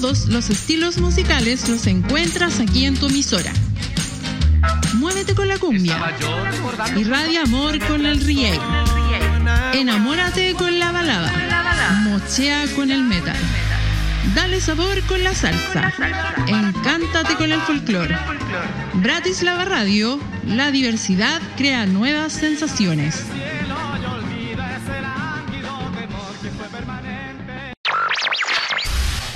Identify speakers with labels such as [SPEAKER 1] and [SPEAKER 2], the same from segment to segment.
[SPEAKER 1] Todos los estilos musicales los encuentras aquí en tu emisora. Muévete con la cumbia. Irradia amor con el reggae. Enamórate con la balada. Mochea con el metal. Dale sabor con la salsa. Encántate con el folclore. Bratislava Radio, la diversidad crea nuevas sensaciones.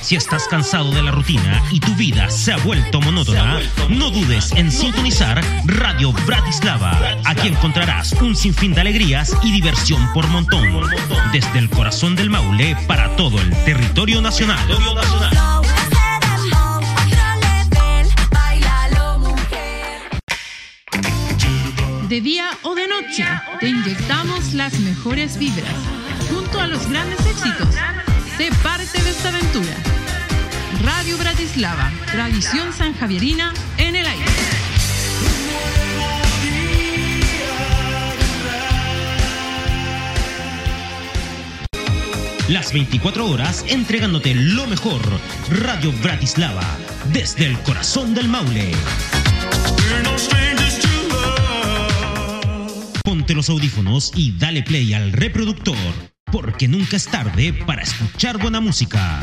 [SPEAKER 2] Si estás cansado de la rutina y tu vida se ha vuelto monótona, no dudes en sintonizar Radio Bratislava. Aquí encontrarás un sinfín de alegrías y diversión por montón. Desde el corazón del Maule para todo el territorio nacional.
[SPEAKER 1] De día o de noche, te inyectamos las mejores vibras, junto a los grandes éxitos. Sé parte de esta aventura. Radio Bratislava, tradición sanjavierina en el aire.
[SPEAKER 2] Las 24 horas entregándote lo mejor. Radio Bratislava, desde el corazón del Maule. Ponte los audífonos y dale play al reproductor, porque nunca es tarde para escuchar buena música.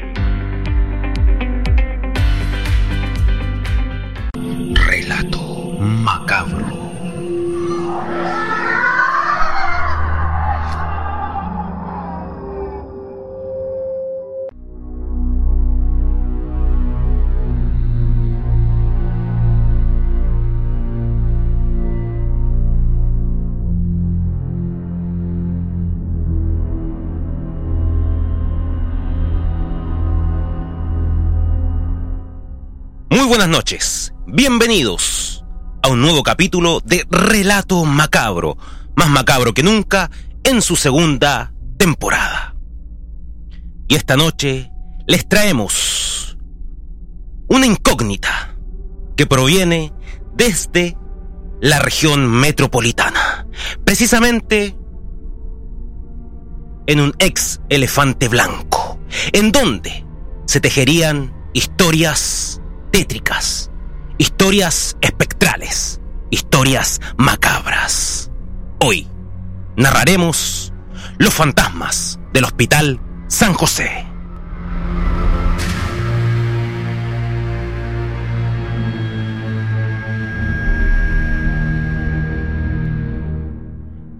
[SPEAKER 3] Buenas noches, bienvenidos a un nuevo capítulo de Relato Macabro, más macabro que nunca en su segunda temporada. Y esta noche les traemos una incógnita que proviene desde la región metropolitana, precisamente en un ex elefante blanco, en donde se tejerían historias tétricas, historias espectrales, historias macabras. Hoy narraremos los fantasmas del Hospital San José.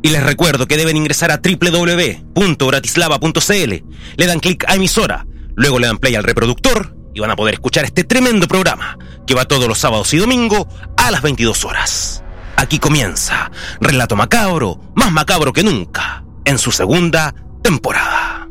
[SPEAKER 3] Y les recuerdo que deben ingresar a www.bratislava.cl, le dan clic a emisora, luego le dan play al reproductor y van a poder escuchar este tremendo programa que va todos los sábados y domingos a las 22 horas. Aquí comienza Relato Macabro, más macabro que nunca, en su segunda temporada.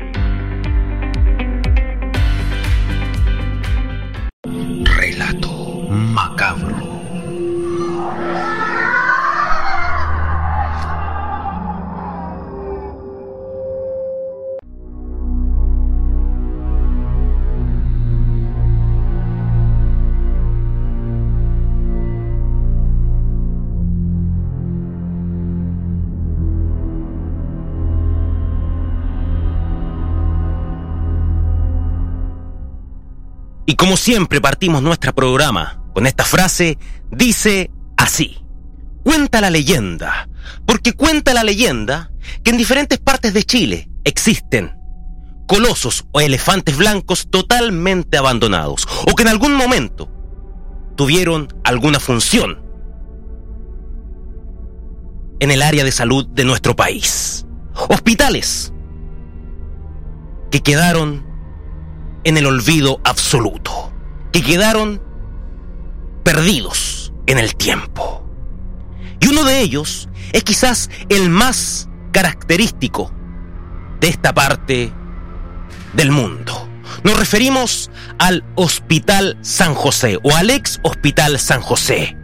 [SPEAKER 3] Como siempre partimos nuestro programa con esta frase, dice así. Cuenta la leyenda, porque cuenta la leyenda que en diferentes partes de Chile existen colosos o elefantes blancos totalmente abandonados o que en algún momento tuvieron alguna función en el área de salud de nuestro país. Hospitales que quedaron en el olvido absoluto, que quedaron perdidos en el tiempo. Y uno de ellos es quizás el más característico de esta parte del mundo. Nos referimos al Hospital San José o al ex Hospital San José.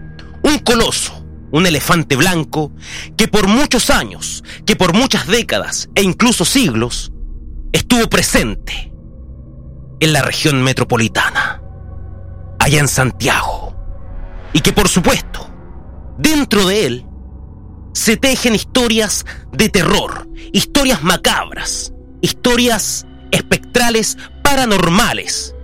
[SPEAKER 3] Un coloso, un elefante blanco que por muchos años, que por muchas décadas e incluso siglos estuvo presente en la región metropolitana, allá en Santiago, y que por supuesto, dentro de él, se tejen historias de terror, historias macabras, historias espectrales paranormales,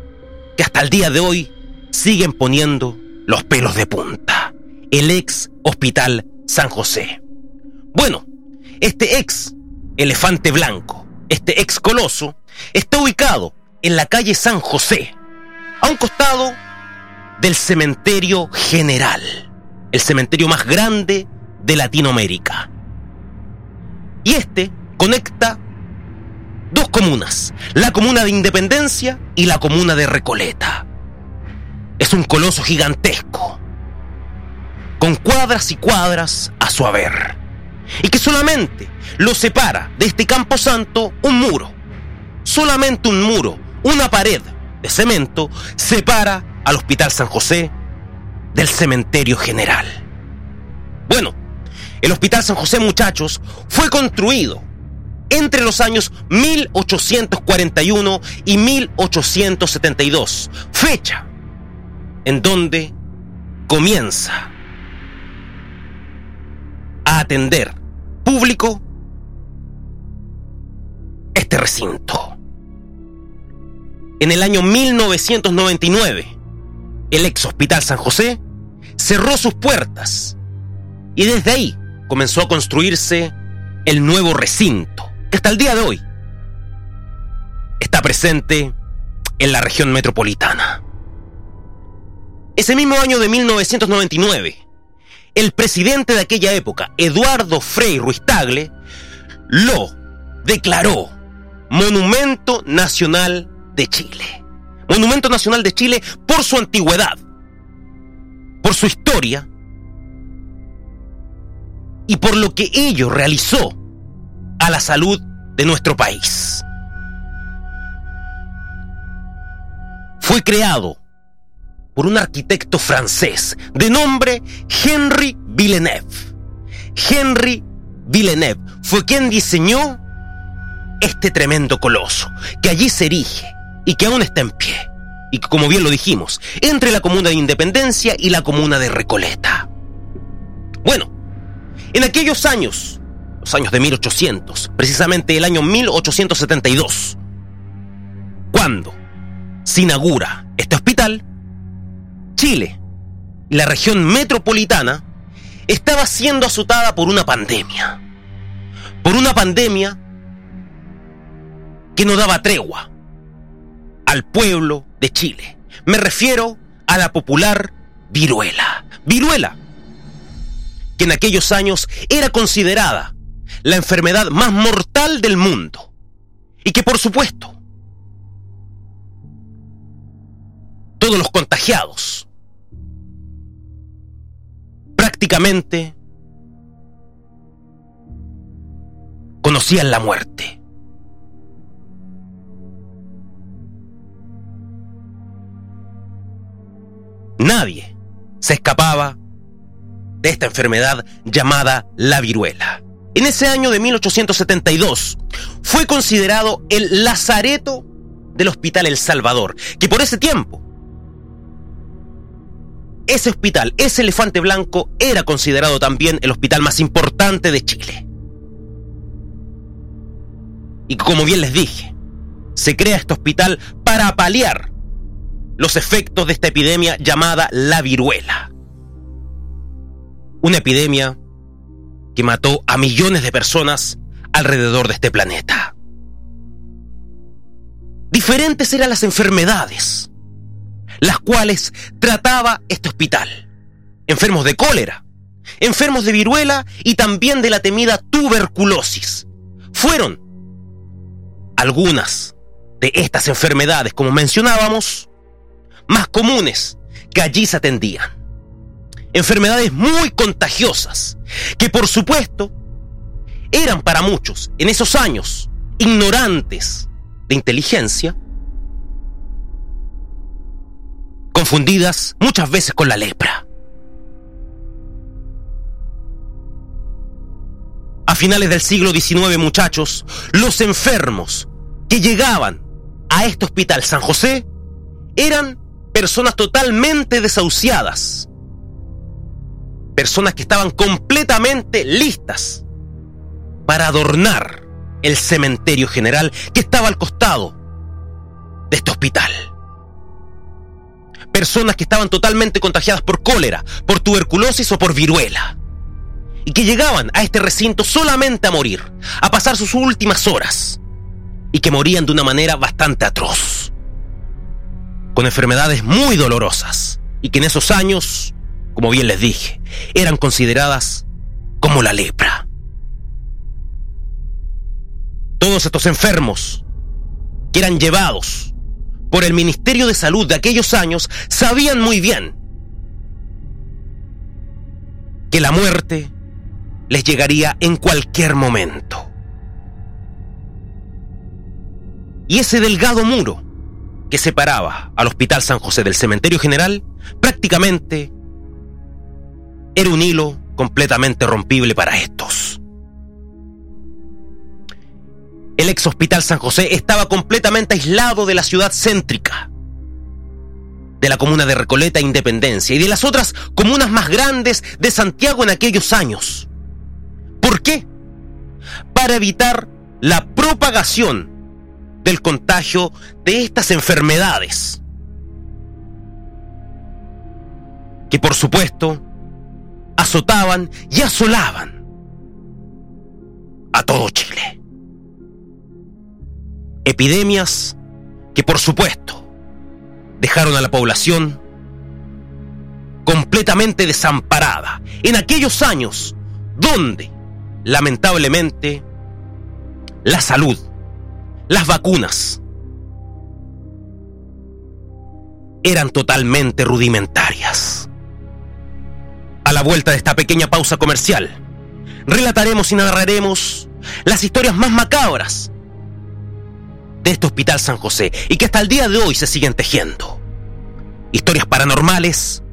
[SPEAKER 3] que hasta el día de hoy siguen poniendo los pelos de punta. El ex Hospital San José. Bueno, este ex elefante blanco, este ex coloso, está ubicado en la calle San José, a un costado del cementerio general, el cementerio más grande de Latinoamérica. Y este conecta dos comunas, la comuna de Independencia y la comuna de Recoleta. Es un coloso gigantesco, con cuadras y cuadras a su haber, y que solamente lo separa de este campo santo un muro, solamente un muro, una pared de cemento separa al Hospital San José del cementerio general. Bueno, el Hospital San José, muchachos, fue construido entre los años 1841 y 1872, fecha en donde comienza a atender público este recinto. En el año 1999, el ex Hospital San José cerró sus puertas y desde ahí comenzó a construirse el nuevo recinto, que hasta el día de hoy está presente en la región metropolitana. Ese mismo año de 1999, el presidente de aquella época, Eduardo Frei Ruiz Tagle, lo declaró Monumento Nacional de Chile. Monumento Nacional de Chile por su antigüedad, por su historia y por lo que ello realizó a la salud de nuestro país. Fue creado por un arquitecto francés de nombre Henry Villeneuve. Henry Villeneuve fue quien diseñó este tremendo coloso, que allí se erige y que aún está en pie. Y como bien lo dijimos, entre la comuna de Independencia y la comuna de Recoleta. Bueno, en aquellos años, los años de 1800, precisamente el año 1872, cuando se inaugura este hospital, Chile la región metropolitana estaba siendo azotada por una pandemia. Por una pandemia que no daba tregua al pueblo de Chile. Me refiero a la popular viruela. Viruela, que en aquellos años era considerada la enfermedad más mortal del mundo. Y que por supuesto, todos los contagiados prácticamente conocían la muerte. Nadie se escapaba de esta enfermedad llamada la viruela. En ese año de 1872 fue considerado el lazareto del Hospital El Salvador, que por ese tiempo, ese hospital, ese elefante blanco, era considerado también el hospital más importante de Chile. Y como bien les dije, se crea este hospital para paliar los efectos de esta epidemia llamada la viruela. Una epidemia que mató a millones de personas alrededor de este planeta. Diferentes eran las enfermedades, las cuales trataba este hospital. Enfermos de cólera, enfermos de viruela y también de la temida tuberculosis. Fueron algunas de estas enfermedades, como mencionábamos, más comunes que allí se atendían. Enfermedades muy contagiosas, que por supuesto eran para muchos en esos años ignorantes de inteligencia, confundidas muchas veces con la lepra. A finales del siglo XIX, muchachos, los enfermos que llegaban a este hospital San José eran personas totalmente desahuciadas, personas que estaban completamente listas para adornar el cementerio general que estaba al costado de este hospital. Personas que estaban totalmente contagiadas por cólera, por tuberculosis o por viruela. Y que llegaban a este recinto solamente a morir, a pasar sus últimas horas. Y que morían de una manera bastante atroz. Con enfermedades muy dolorosas. Y que en esos años, como bien les dije, eran consideradas como la lepra. Todos estos enfermos que eran llevados por el Ministerio de Salud de aquellos años sabían muy bien que la muerte les llegaría en cualquier momento. Y ese delgado muro que separaba al Hospital San José del Cementerio General prácticamente era un hilo completamente rompible para estos. El ex Hospital San José estaba completamente aislado de la ciudad céntrica, de la comuna de Recoleta e Independencia y de las otras comunas más grandes de Santiago en aquellos años. ¿Por qué? Para evitar la propagación del contagio de estas enfermedades. Que por supuesto azotaban y asolaban a todo Chile epidemias que por supuesto dejaron a la población completamente desamparada en aquellos años donde lamentablemente la salud, las vacunas eran totalmente rudimentarias. A la vuelta de esta pequeña pausa comercial, relataremos y narraremos las historias más macabras de este Hospital San José y que hasta el día de hoy se siguen tejiendo. Historias paranormales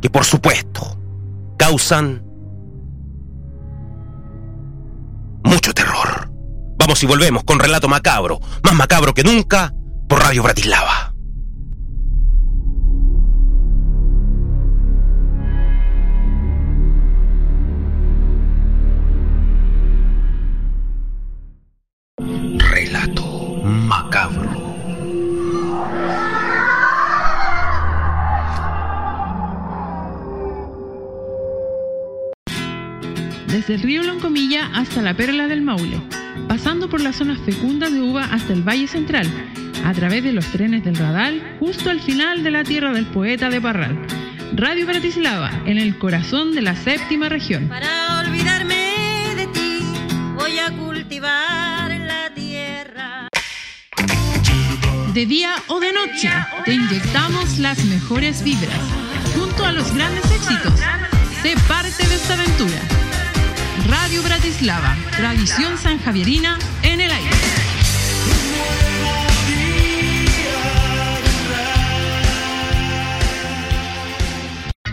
[SPEAKER 3] que por supuesto causan Vamos y volvemos con Relato Macabro, más macabro que nunca, por Radio Bratislava.
[SPEAKER 4] Relato macabro.
[SPEAKER 1] Desde el río Loncomilla hasta la Perla del Maule, pasando por las zonas fecundas de uva hasta el Valle Central, a través de los trenes del Radal, justo al final de la tierra del poeta de Parral. Radio Bratislava, en el corazón de la séptima región.
[SPEAKER 5] Para olvidarme de ti, voy a cultivar la tierra.
[SPEAKER 1] De día o de noche, te inyectamos las mejores vibras. Junto a los grandes éxitos, sé parte de esta aventura. Radio Bratislava, tradición sanjavierina en el aire.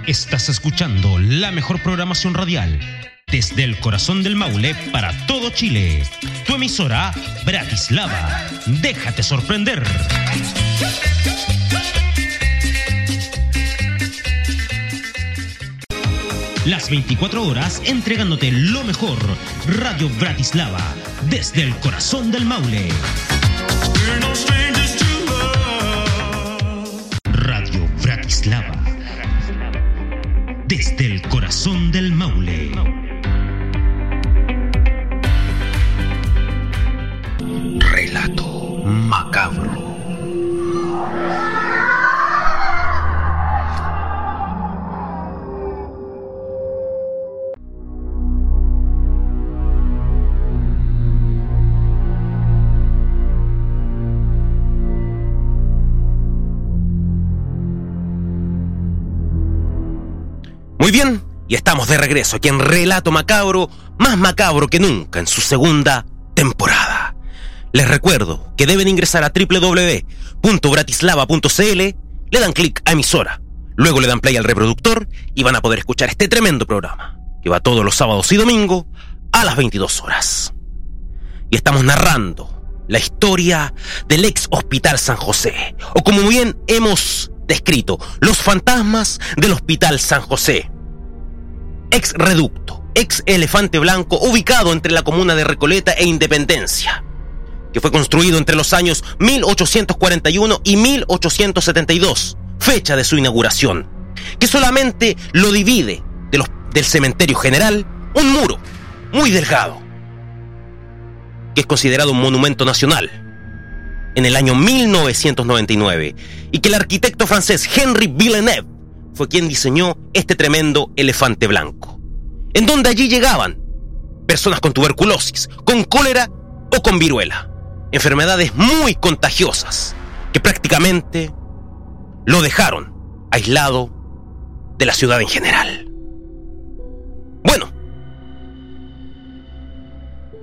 [SPEAKER 2] Estás escuchando la mejor programación radial desde el corazón del Maule para todo Chile. Tu emisora Bratislava. Déjate sorprender. Las 24 horas entregándote lo mejor. Radio Bratislava desde el corazón del Maule. Radio Bratislava desde el corazón del Maule.
[SPEAKER 3] Y estamos de regreso aquí en Relato Macabro, más macabro que nunca en su segunda temporada. Les recuerdo que deben ingresar a www.bratislava.cl, le dan clic a emisora, luego le dan play al reproductor y van a poder escuchar este tremendo programa, que va todos los sábados y domingos a las 22 horas. Y estamos narrando la historia del ex Hospital San José, o como bien hemos descrito, los fantasmas del Hospital San José. Ex reducto, ex elefante blanco, ubicado entre la comuna de Recoleta e Independencia, que fue construido entre los años 1841 y 1872, fecha de su inauguración, que solamente lo divide del cementerio general un muro muy delgado que es considerado un monumento nacional en el año 1999 y que el arquitecto francés Henri Villeneuve fue quien diseñó este tremendo elefante blanco, en donde allí llegaban personas con tuberculosis, con cólera o con viruela, enfermedades muy contagiosas que prácticamente lo dejaron aislado de la ciudad en general. Bueno,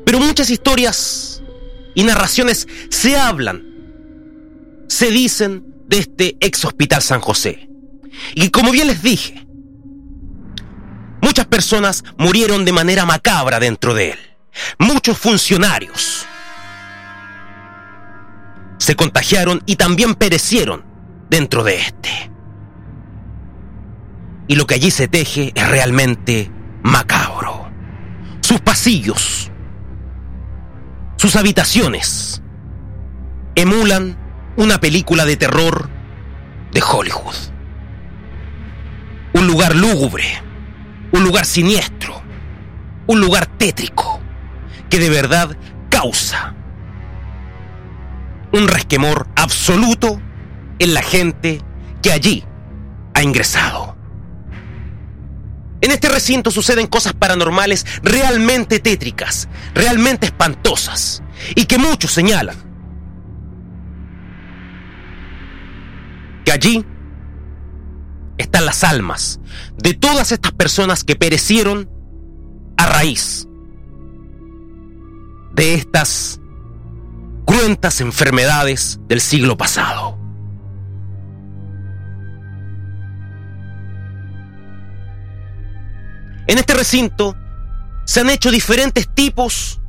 [SPEAKER 3] pero muchas historias y narraciones se hablan, se dicen de este ex hospital San José. Y como bien les dije, muchas personas murieron de manera macabra dentro de él. Muchos funcionarios se contagiaron y también perecieron dentro de este. Y lo que allí se teje es realmente macabro. Sus pasillos, sus habitaciones emulan una película de terror de Hollywood. Un lugar lúgubre, un lugar siniestro, un lugar tétrico que de verdad causa un resquemor absoluto en la gente que allí ha ingresado. En este recinto suceden cosas paranormales realmente tétricas, realmente espantosas, y que muchos señalan que allí están las almas de todas estas personas que perecieron a raíz de estas cruentas enfermedades del siglo pasado. En este recinto se han hecho diferentes tipos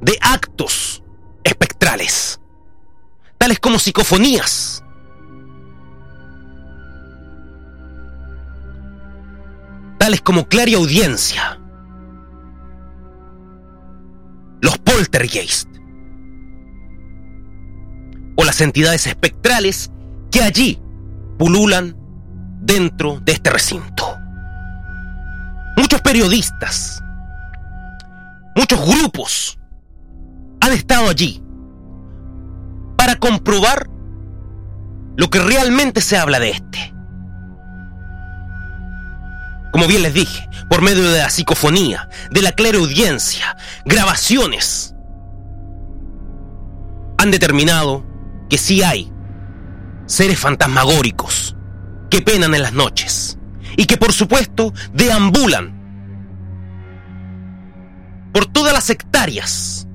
[SPEAKER 3] de actos espectrales, tales como psicofonías, tales como clariaudiencia, los poltergeist o las entidades espectrales que allí pululan dentro de este recinto. Muchos periodistas, muchos grupos han estado allí para comprobar lo que realmente se habla de este. Como bien les dije, por medio de la psicofonía, de la clareaudiencia, grabaciones, han determinado que sí hay seres fantasmagóricos que penan en las noches y que por supuesto deambulan por todas las hectáreas,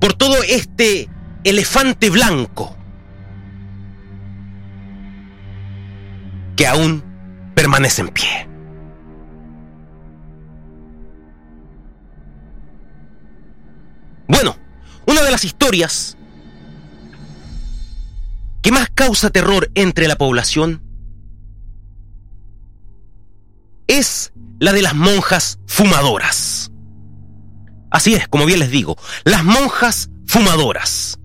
[SPEAKER 3] por todo este elefante blanco que aún permanece en pie. Bueno, una de las historias que más causa terror entre la población es la de las monjas fumadoras. Así es, como bien les digo, las monjas fumadoras.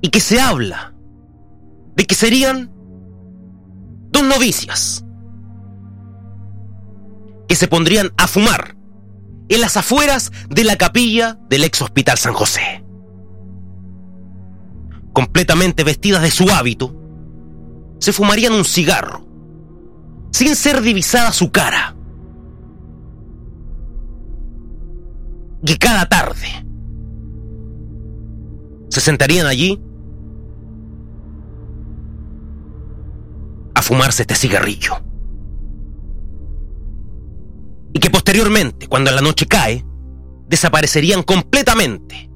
[SPEAKER 3] Y que se habla de que serían dos novicias que se pondrían a fumar en las afueras de la capilla del ex hospital San José. Completamente vestidas de su hábito, se fumarían un cigarro, sin ser divisada su cara. Y cada tarde se sentarían allí a fumarse este cigarrillo. Y que posteriormente, cuando la noche cae, desaparecerían completamente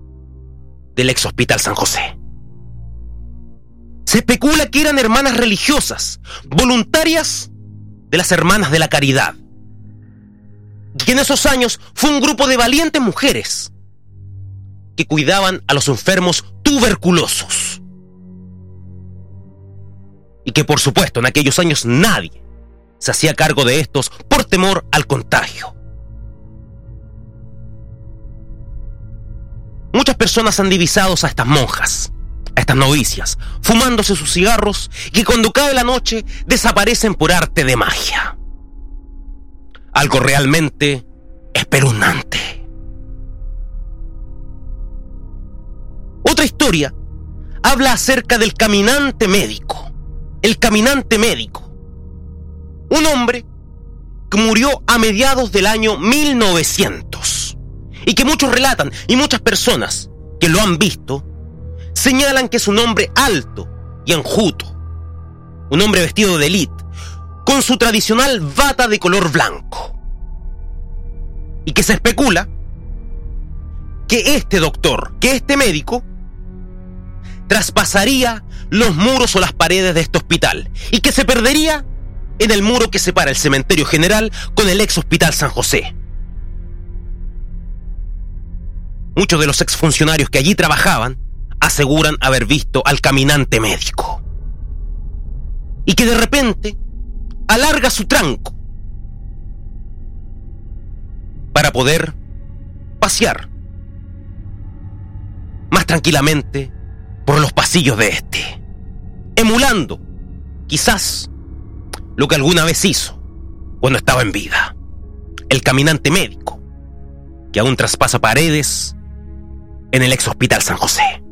[SPEAKER 3] del ex hospital San José. Se especula que eran hermanas religiosas, voluntarias de las Hermanas de la Caridad. Y que en esos años fue un grupo de valientes mujeres que cuidaban a los enfermos tuberculosos. Y que por supuesto en aquellos años nadie se hacía cargo de estos por temor al contagio. Muchas personas han divisado a estas monjas, a estas novicias, fumándose sus cigarros y cuando cae la noche desaparecen por arte de magia. Algo realmente espeluznante. Otra historia habla acerca del caminante médico. El caminante médico. Un hombre que murió a mediados del año 1900 y que muchos relatan y muchas personas que lo han visto señalan que es un hombre alto y enjuto, un hombre vestido de élite, con su tradicional bata de color blanco. Y que se especula que este doctor, que este médico, traspasaría los muros o las paredes de este hospital y que se perdería en el muro que separa el cementerio general con el ex hospital San José. Muchos de los exfuncionarios que allí trabajaban aseguran haber visto al caminante médico. Y que de repente alarga su tranco para poder pasear más tranquilamente por los pasillos de este, emulando quizás lo que alguna vez hizo cuando estaba en vida. El caminante médico, que aún traspasa paredes en el ex hospital San José.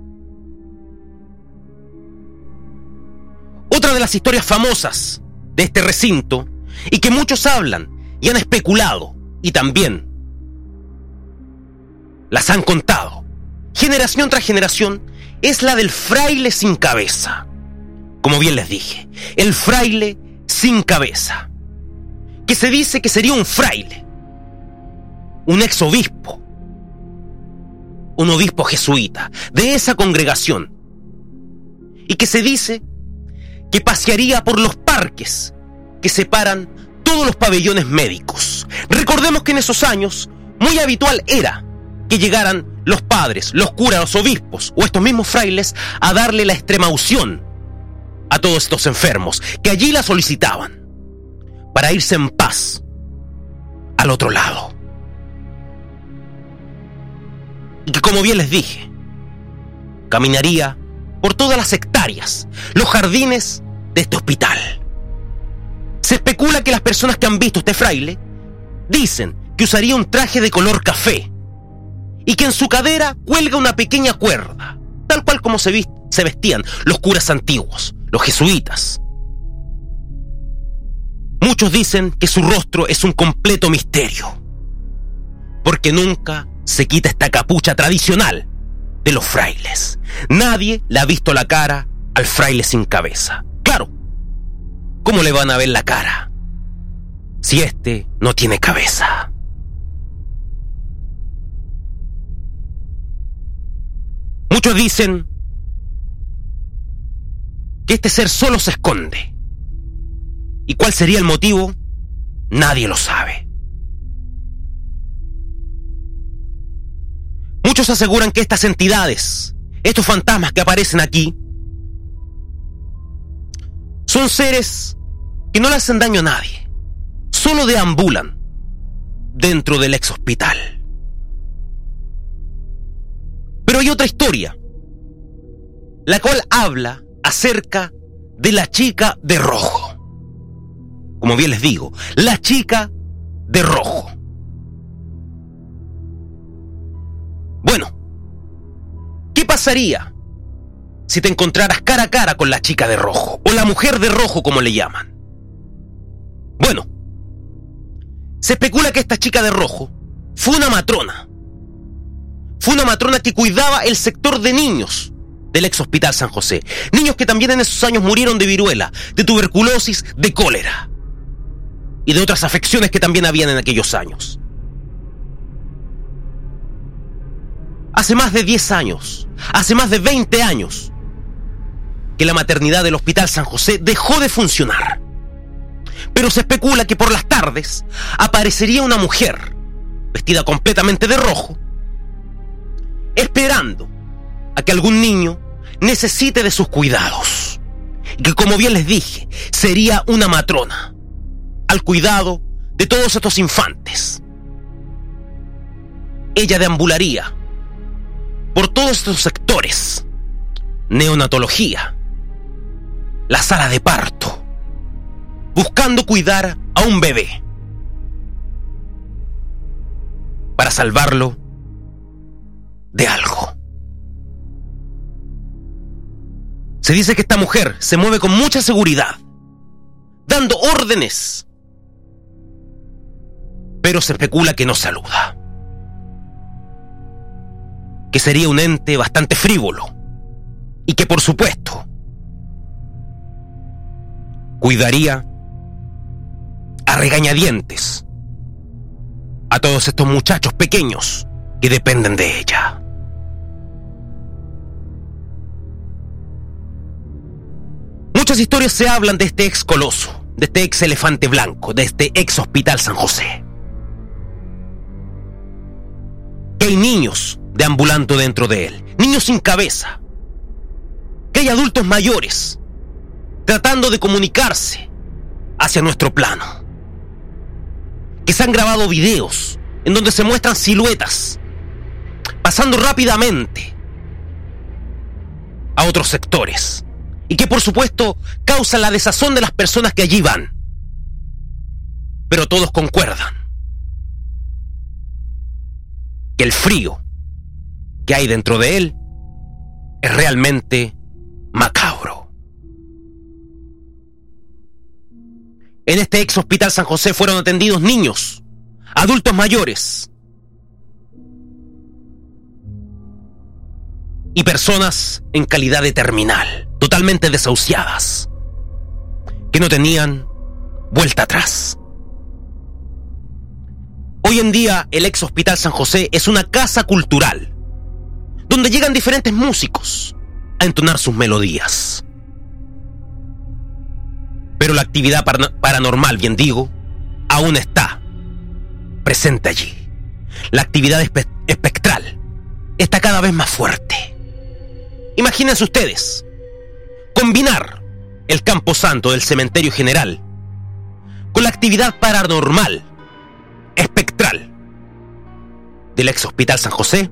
[SPEAKER 3] Otra de las historias famosas de este recinto y que muchos hablan y han especulado y también las han contado generación tras generación es la del fraile sin cabeza. Como bien les dije, el fraile sin cabeza. Que se dice que sería un fraile, un ex obispo, un obispo jesuita de esa congregación y que se dice que pasearía por los parques que separan todos los pabellones médicos. Recordemos que en esos años muy habitual era que llegaran los padres, los curas, los obispos o estos mismos frailes a darle la extrema unción a todos estos enfermos que allí la solicitaban para irse en paz al otro lado. y que como bien les dije, caminaría por todas las hectáreas, los jardines de este hospital. Se especula que las personas que han visto este fraile dicen que usaría un traje de color café y que en su cadera cuelga una pequeña cuerda, tal cual como se, se vestían los curas antiguos, los jesuitas. Muchos dicen que su rostro es un completo misterio, porque nunca se quita esta capucha tradicional de los frailes. Nadie le ha visto la cara al fraile sin cabeza. Claro, ¿cómo le van a ver la cara si este no tiene cabeza? Muchos dicen que este ser solo se esconde. ¿Y cuál sería el motivo? Nadie lo sabe. Muchos aseguran que estas entidades, estos fantasmas que aparecen aquí, son seres que no le hacen daño a nadie, solo deambulan dentro del ex hospital. Pero hay otra historia, la cual habla acerca de la chica de rojo. Como bien les digo, la chica de rojo. Bueno, ¿qué pasaría si te encontraras cara a cara con la chica de rojo, o la mujer de rojo como le llaman? Bueno, se especula que esta chica de rojo fue una matrona. Fue una matrona que cuidaba el sector de niños del ex hospital San José. Niños que también en esos años murieron de viruela, de tuberculosis, de cólera y de otras afecciones que también habían en aquellos años. Hace más de 10 años, hace más de 20 años, que la maternidad del Hospital San José dejó de funcionar. Pero se especula que por las tardes aparecería una mujer, vestida completamente de rojo, esperando a que algún niño necesite de sus cuidados. Que como bien les dije, sería una matrona al cuidado de todos estos infantes. Ella deambularía por todos estos sectores. Neonatología, la sala de parto, buscando cuidar a un bebé para salvarlo de algo. Se dice que esta mujer se mueve con mucha seguridad, dando órdenes, pero se especula que no saluda, que sería un ente bastante frívolo y que por supuesto cuidaría a regañadientes a todos estos muchachos pequeños que dependen de ella. Historias se hablan de este ex coloso, de este ex elefante blanco, de este ex hospital San José. Que hay niños deambulando dentro de él, niños sin cabeza. Que hay adultos mayores tratando de comunicarse hacia nuestro plano. Que se han grabado videos en donde se muestran siluetas pasando rápidamente a otros sectores y que por supuesto causa la desazón de las personas que allí van. Pero todos concuerdan que el frío que hay dentro de él es realmente macabro. En este ex hospital San José fueron atendidos niños, adultos mayores y personas en calidad de terminal, totalmente desahuciadas, que no tenían vuelta atrás. Hoy en día el ex hospital San José es una casa cultural, donde llegan diferentes músicos a entonar sus melodías. Pero la actividad paranormal, bien digo, aún está presente allí. La actividad espectral está cada vez más fuerte. Imagínense ustedes, combinar el campo santo del cementerio general con la actividad paranormal, espectral del ex hospital San José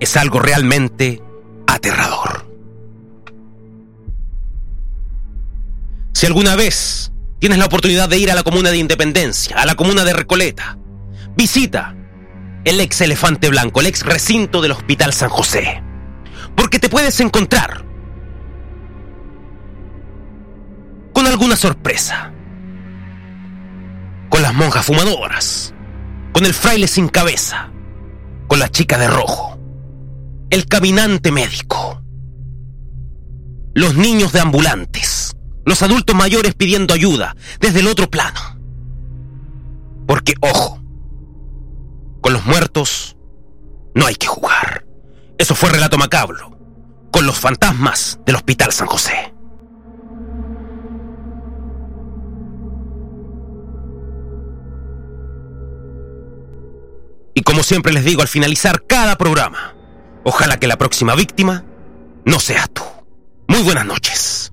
[SPEAKER 3] es algo realmente aterrador. Si alguna vez tienes la oportunidad de ir a la comuna de Independencia, a la comuna de Recoleta, visita el ex elefante blanco, el ex recinto del Hospital San José. Porque te puedes encontrar con alguna sorpresa. Con las monjas fumadoras, con el fraile sin cabeza, con la chica de rojo, el caminante médico, los niños de ambulantes, los adultos mayores pidiendo ayuda desde el otro plano. Porque, ojo, con los muertos no hay que jugar. Eso fue Relato Macabro, con los fantasmas del Hospital San José. Y como siempre les digo al finalizar cada programa, ojalá que la próxima víctima no seas tú. Muy buenas noches.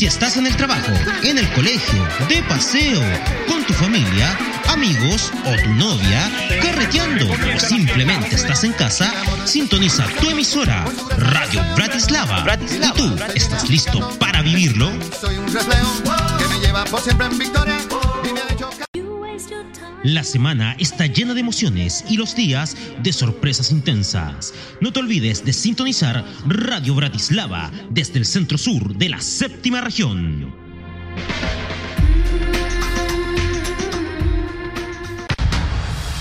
[SPEAKER 3] Si estás en el trabajo, en el colegio, de paseo, con tu familia, amigos o tu novia, carreteando o simplemente estás en casa, sintoniza tu emisora Radio Bratislava. ¿Y tú estás listo para vivirlo?
[SPEAKER 6] Soy un que me lleva por siempre en victoria.
[SPEAKER 3] La semana está llena de emociones y los días de sorpresas intensas. No te olvides de sintonizar Radio Bratislava desde el centro sur de la séptima región.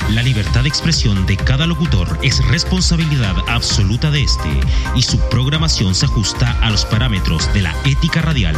[SPEAKER 3] La libertad de expresión de cada locutor es responsabilidad absoluta de este y su programación se ajusta a los parámetros de la ética radial.